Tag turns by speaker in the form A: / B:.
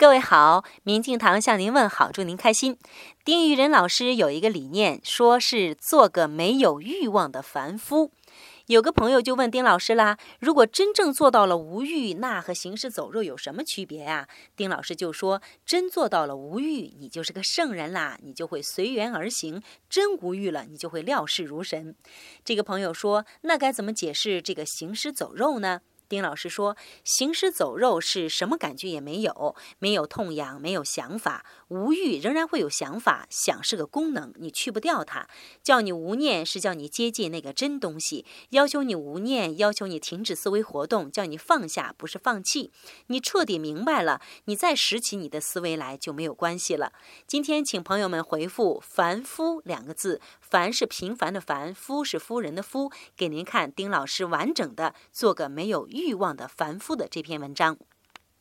A: 各位好，明镜堂向您问好，祝您开心。丁玉仁老师有一个理念，说是做个没有欲望的凡夫。有个朋友就问丁老师啦：“如果真正做到了无欲，那和行尸走肉有什么区别呀？”丁老师就说：“真做到了无欲，你就是个圣人啦，你就会随缘而行；真无欲了，你就会料事如神。”这个朋友说：“那该怎么解释这个行尸走肉呢？”丁老师说：“行尸走肉是什么感觉也没有，没有痛痒，没有想法。无欲仍然会有想法，想是个功能，你去不掉它。叫你无念是叫你接近那个真东西，要求你无念，要求你停止思维活动，叫你放下，不是放弃。你彻底明白了，你再拾起你的思维来就没有关系了。今天请朋友们回复‘凡夫’两个字，凡是平凡的凡，夫是夫人的夫，给您看丁老师完整的做个没有欲。”欲望的繁复的这篇文章。